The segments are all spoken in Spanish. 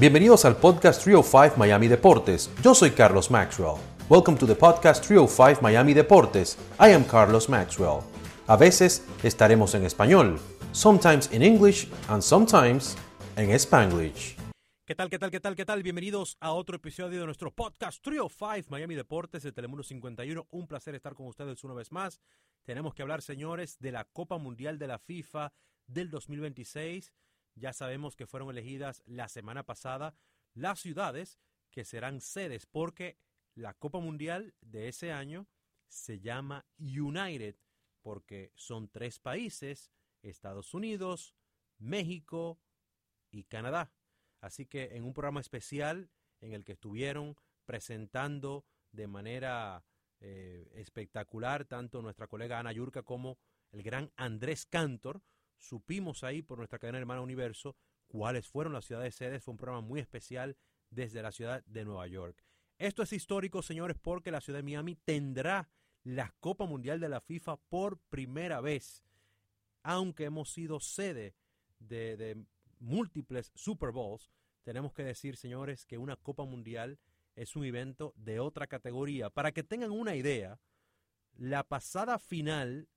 Bienvenidos al podcast 305 Miami Deportes. Yo soy Carlos Maxwell. Welcome to the podcast 305 Miami Deportes. I am Carlos Maxwell. A veces estaremos en español, sometimes in English and sometimes en Spanglish. ¿Qué tal, qué tal, qué tal, qué tal? Bienvenidos a otro episodio de nuestro podcast 305 Miami Deportes de Telemundo 51. Un placer estar con ustedes una vez más. Tenemos que hablar, señores, de la Copa Mundial de la FIFA del 2026. Ya sabemos que fueron elegidas la semana pasada las ciudades que serán sedes porque la Copa Mundial de ese año se llama United porque son tres países, Estados Unidos, México y Canadá. Así que en un programa especial en el que estuvieron presentando de manera eh, espectacular tanto nuestra colega Ana Yurka como el gran Andrés Cantor, supimos ahí por nuestra cadena Hermana Universo cuáles fueron las ciudades sedes. Fue un programa muy especial desde la ciudad de Nueva York. Esto es histórico, señores, porque la ciudad de Miami tendrá la Copa Mundial de la FIFA por primera vez, aunque hemos sido sede de, de múltiples Super Bowls. Tenemos que decir, señores, que una Copa Mundial es un evento de otra categoría. Para que tengan una idea, la pasada final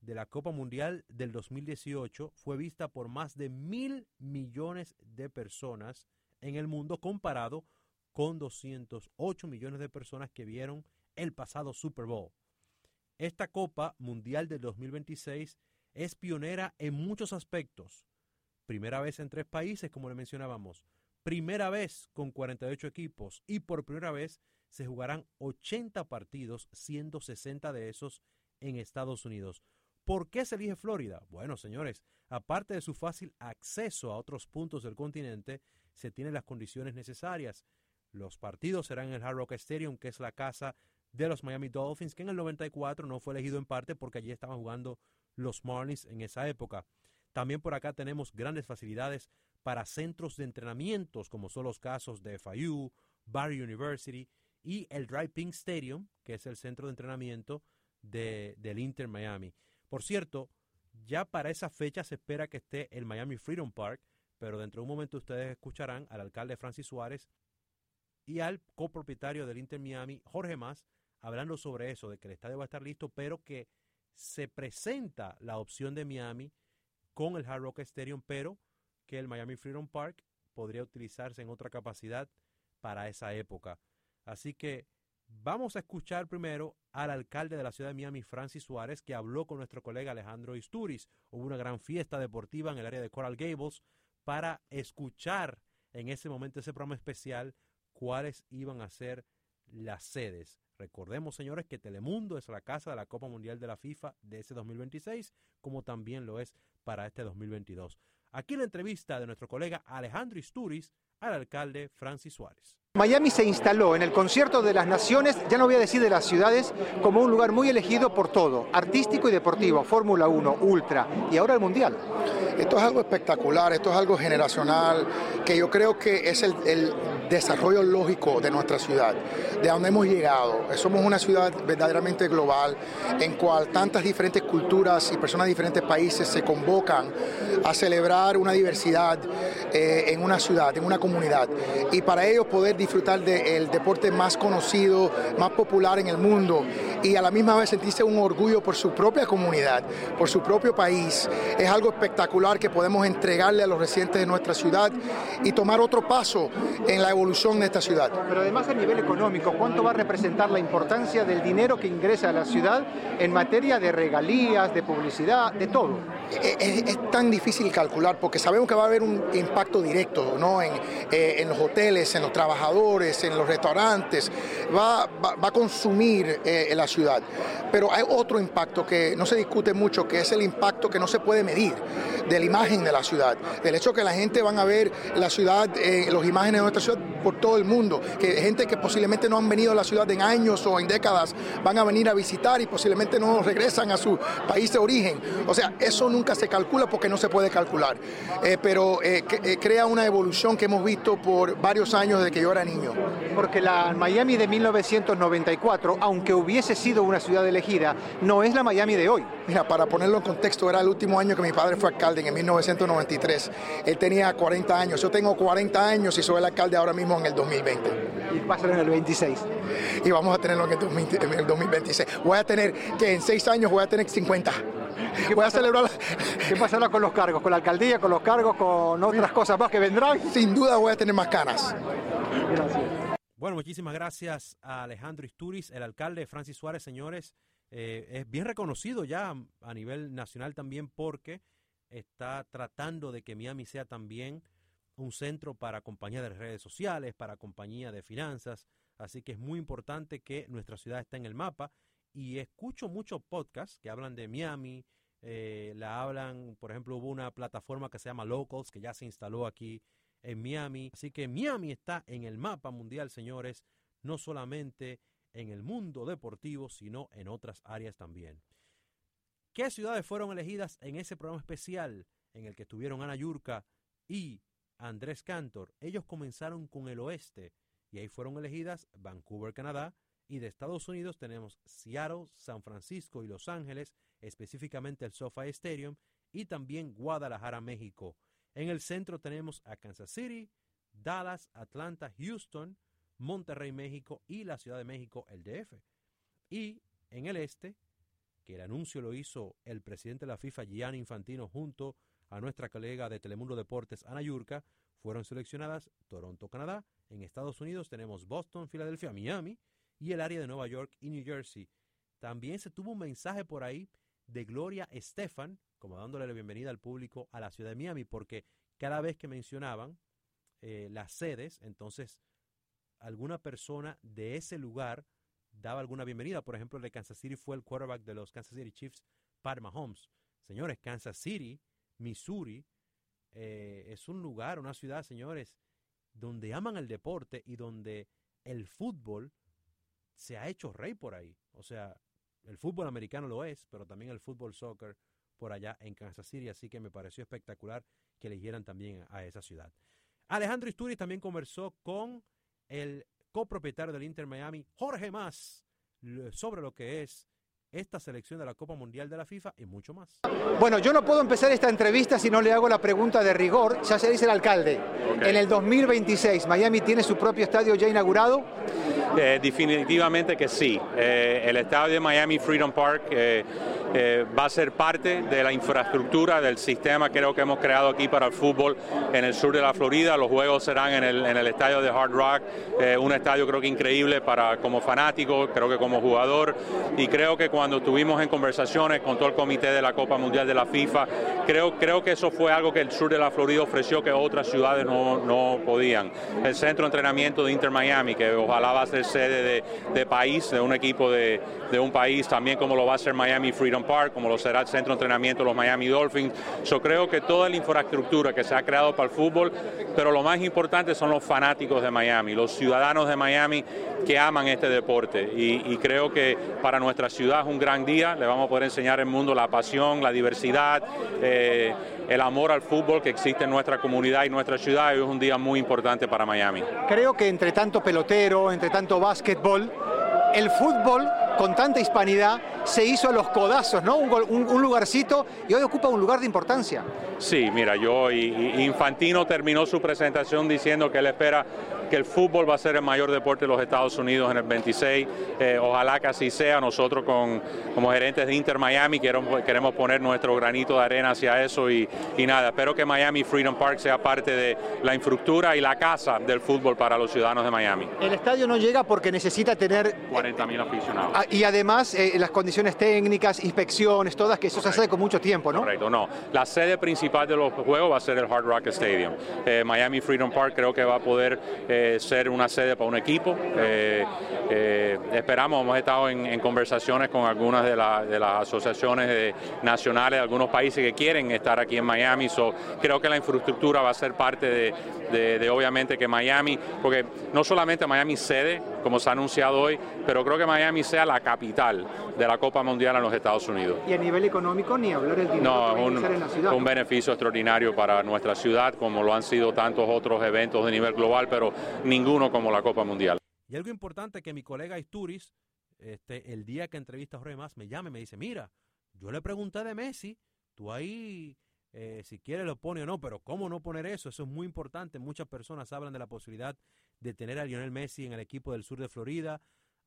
de la Copa Mundial del 2018 fue vista por más de mil millones de personas en el mundo comparado con 208 millones de personas que vieron el pasado Super Bowl. Esta Copa Mundial del 2026 es pionera en muchos aspectos. Primera vez en tres países, como le mencionábamos. Primera vez con 48 equipos y por primera vez se jugarán 80 partidos, siendo 60 de esos en Estados Unidos. ¿Por qué se elige Florida? Bueno, señores, aparte de su fácil acceso a otros puntos del continente, se tienen las condiciones necesarias. Los partidos serán en el Hard Rock Stadium, que es la casa de los Miami Dolphins, que en el 94 no fue elegido en parte porque allí estaban jugando los Marlins en esa época. También por acá tenemos grandes facilidades para centros de entrenamientos, como son los casos de FIU, Barry University y el Dry Pink Stadium, que es el centro de entrenamiento de, del Inter Miami. Por cierto, ya para esa fecha se espera que esté el Miami Freedom Park, pero dentro de un momento ustedes escucharán al alcalde Francis Suárez y al copropietario del Inter Miami, Jorge Más, hablando sobre eso, de que el estadio va a estar listo, pero que se presenta la opción de Miami con el Hard Rock Stadium, pero que el Miami Freedom Park podría utilizarse en otra capacidad para esa época. Así que Vamos a escuchar primero al alcalde de la ciudad de Miami, Francis Suárez, que habló con nuestro colega Alejandro Isturiz. Hubo una gran fiesta deportiva en el área de Coral Gables para escuchar en ese momento, ese programa especial, cuáles iban a ser las sedes. Recordemos, señores, que Telemundo es la casa de la Copa Mundial de la FIFA de ese 2026, como también lo es para este 2022. Aquí la entrevista de nuestro colega Alejandro Isturiz al alcalde Francis Suárez. Miami se instaló en el concierto de las naciones, ya no voy a decir de las ciudades, como un lugar muy elegido por todo, artístico y deportivo, Fórmula 1, Ultra y ahora el Mundial. Esto es algo espectacular, esto es algo generacional, que yo creo que es el, desarrollo lógico de nuestra ciudad, de donde hemos llegado. Somos una ciudad verdaderamente global, en cual tantas diferentes culturas y personas de diferentes países se convocan a celebrar una diversidad eh, en una ciudad, en una comunidad, y para ellos poder disfrutar del deporte más conocido, más popular en el mundo y a la misma vez sentirse un orgullo por su propia comunidad, por su propio país. Es algo espectacular que podemos entregarle a los residentes de nuestra ciudad y tomar otro paso en la evolución de esta ciudad. Pero además a nivel económico, ¿cuánto va a representar la importancia del dinero que ingresa a la ciudad en materia de regalías, de publicidad, de todo? Es, es tan difícil calcular porque sabemos que va a haber un impacto directo ¿no? en, eh, en los hoteles, en los trabajadores, en los restaurantes, va, va, va a consumir eh, la ciudad. Pero hay otro impacto que no se discute mucho, que es el impacto que no se puede medir de la imagen de la ciudad, del hecho que la gente van a ver la ciudad, eh, las imágenes de nuestra ciudad por todo el mundo, que gente que posiblemente no han venido a la ciudad en años o en décadas van a venir a visitar y posiblemente no regresan a su país de origen. O sea, eso nunca se calcula porque no se puede calcular. Eh, pero eh, eh, crea una evolución que hemos visto por varios años desde que yo era niño. Porque la Miami de 1994, aunque hubiese sido una ciudad elegida, no es la Miami de hoy. Mira, para ponerlo en contexto, era el último año que mi padre fue alcalde, en 1993. Él tenía 40 años, yo tengo 40 años y soy el alcalde ahora mismo en el 2020. Y va a ser en el 26. Y vamos a tenerlo en el, 2026. Voy a tener, que en 6 años voy a tener 50. Voy a celebrar. ¿Qué pasará con los cargos? ¿Con la alcaldía, con los cargos, con otras cosas más que vendrán? Sin duda voy a tener más canas. Bueno, muchísimas gracias a Alejandro Isturiz, el alcalde Francis Suárez, señores. Eh, es bien reconocido ya a nivel nacional también porque está tratando de que Miami sea también un centro para compañía de redes sociales, para compañía de finanzas. Así que es muy importante que nuestra ciudad esté en el mapa. Y escucho muchos podcasts que hablan de Miami, eh, la hablan, por ejemplo, hubo una plataforma que se llama Locals, que ya se instaló aquí en Miami. Así que Miami está en el mapa mundial, señores, no solamente en el mundo deportivo, sino en otras áreas también. ¿Qué ciudades fueron elegidas en ese programa especial en el que estuvieron Ana Yurka y Andrés Cantor? Ellos comenzaron con el oeste y ahí fueron elegidas Vancouver, Canadá, y de Estados Unidos tenemos Seattle, San Francisco y Los Ángeles, específicamente el SoFi Stadium, y también Guadalajara, México. En el centro tenemos a Kansas City, Dallas, Atlanta, Houston, Monterrey, México y la Ciudad de México, el DF. Y en el este, que el anuncio lo hizo el presidente de la FIFA, Gianni Infantino, junto a nuestra colega de Telemundo Deportes, Ana Yurka, fueron seleccionadas Toronto, Canadá. En Estados Unidos tenemos Boston, Filadelfia, Miami y el área de Nueva York y New Jersey. También se tuvo un mensaje por ahí de Gloria Estefan, como dándole la bienvenida al público a la ciudad de Miami, porque cada vez que mencionaban eh, las sedes, entonces alguna persona de ese lugar daba alguna bienvenida. Por ejemplo, el de Kansas City fue el quarterback de los Kansas City Chiefs, Pat Mahomes. Señores, Kansas City, Missouri, eh, es un lugar, una ciudad, señores, donde aman el deporte y donde el fútbol se ha hecho rey por ahí. O sea, el fútbol americano lo es, pero también el fútbol soccer por allá en Kansas City, así que me pareció espectacular que eligieran también a esa ciudad. Alejandro Isturiz también conversó con el copropietario del Inter Miami, Jorge Más, sobre lo que es esta selección de la Copa Mundial de la FIFA y mucho más. Bueno, yo no puedo empezar esta entrevista si no le hago la pregunta de rigor, ya se dice el alcalde. En el 2026, ¿Miami tiene su propio estadio ya inaugurado? Eh, definitivamente que sí. Eh, el estadio de Miami Freedom Park eh, va a ser parte de la infraestructura del sistema creo que hemos creado aquí para el fútbol en el sur de la Florida. Los juegos serán en el, en el estadio de Hard Rock, un estadio creo que increíble para como fanático, creo que como jugador y creo que cuando estuvimos en conversaciones con todo el comité de la Copa Mundial de la FIFA, creo, creo que eso fue algo que el sur de la Florida ofreció que otras ciudades no, no podían. El centro de entrenamiento de Inter Miami, que ojalá va a ser sede de, país, de un equipo de, un país, también como lo va a ser Miami Freedom Park, como lo será el centro de entrenamiento de los Miami Dolphins. Yo creo que toda la infraestructura que se ha creado para el fútbol, pero lo más importante son los fanáticos de Miami, los ciudadanos de Miami que aman este deporte. Y, creo que para nuestra ciudad es un gran día, le vamos a poder enseñar al mundo la pasión, la diversidad, eh, el amor al fútbol que existe en nuestra comunidad y nuestra ciudad. Y es un día muy importante para Miami. Creo que entre tanto pelotero, entre tanto básquetbol, el fútbol con tanta hispanidad se hizo a los codazos, ¿no? Un, lugarcito y hoy ocupa un lugar de importancia. Sí, mira, yo y, Infantino terminó su presentación diciendo que él espera que el fútbol va a ser el mayor deporte de los Estados Unidos en el 26. Eh, ojalá que así sea. Nosotros con, como gerentes de Inter Miami queremos, queremos poner nuestro granito de arena hacia eso y, y nada, espero que Miami Freedom Park sea parte de la infraestructura y la casa del fútbol para los ciudadanos de Miami. El estadio no llega porque necesita tener... 40 mil aficionados. Ah, y además eh, las condiciones técnicas, inspecciones, todas, que eso se hace con mucho tiempo, ¿no? Correcto, no. La sede principal de los juegos va a ser el Hard Rock Stadium. Eh, Miami Freedom Park creo que va a poder ser una sede para un equipo. Eh, eh, esperamos, hemos estado en, conversaciones con algunas de, las asociaciones nacionales de algunos países que quieren estar aquí en Miami. So, creo que la infraestructura va a ser parte de, obviamente que Miami, porque no solamente Miami sede, como se ha anunciado hoy, pero creo que Miami sea la capital de la Copa Mundial en los Estados Unidos. Y a nivel económico, ni hablar el dinero no, que un, en la ciudad. un beneficio extraordinario para nuestra ciudad, como lo han sido tantos otros eventos de nivel global, pero ninguno como la Copa Mundial. Y algo importante que mi colega Isturiz, este, el día que entrevista a Jorge Más, me llama y me dice, mira, yo le pregunté de Messi, tú ahí, eh, si quiere lo pone o no, pero ¿cómo no poner eso? Eso es muy importante. Muchas personas hablan de la posibilidad de tener a Lionel Messi en el equipo del sur de Florida.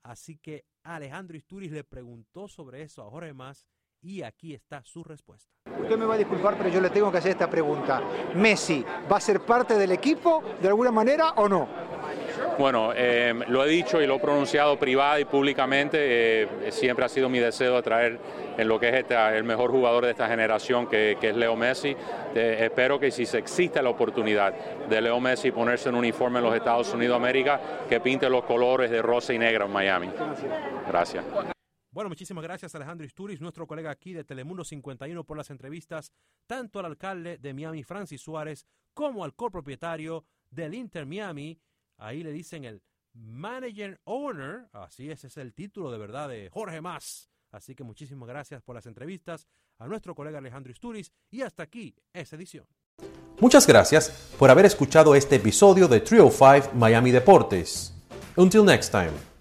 Así que Alejandro Isturiz le preguntó sobre eso a Jorge Más y aquí está su respuesta. Usted me va a disculpar, pero yo le tengo que hacer esta pregunta. ¿Messi va a ser parte del equipo de alguna manera o no? Bueno, eh, lo he dicho y lo he pronunciado privada y públicamente. Eh, siempre ha sido mi deseo de traer en lo que es el mejor jugador de esta generación, que, es Leo Messi. Espero que si se existe la oportunidad de Leo Messi ponerse en un uniforme en los Estados Unidos de América, que pinte los colores de rosa y negra en Miami. Gracias. Bueno, muchísimas gracias Alejandro Isturiz, nuestro colega aquí de Telemundo 51 por las entrevistas, tanto al alcalde de Miami, Francis Suárez, como al copropietario del Inter Miami, Ahí le dicen el Manager Owner, así ese es el título de verdad de Jorge Más. Así que muchísimas gracias por las entrevistas a nuestro colega Alejandro Isturiz y hasta aquí esa edición. Muchas gracias por haber escuchado este episodio de Trio 5 Miami Deportes. Until next time.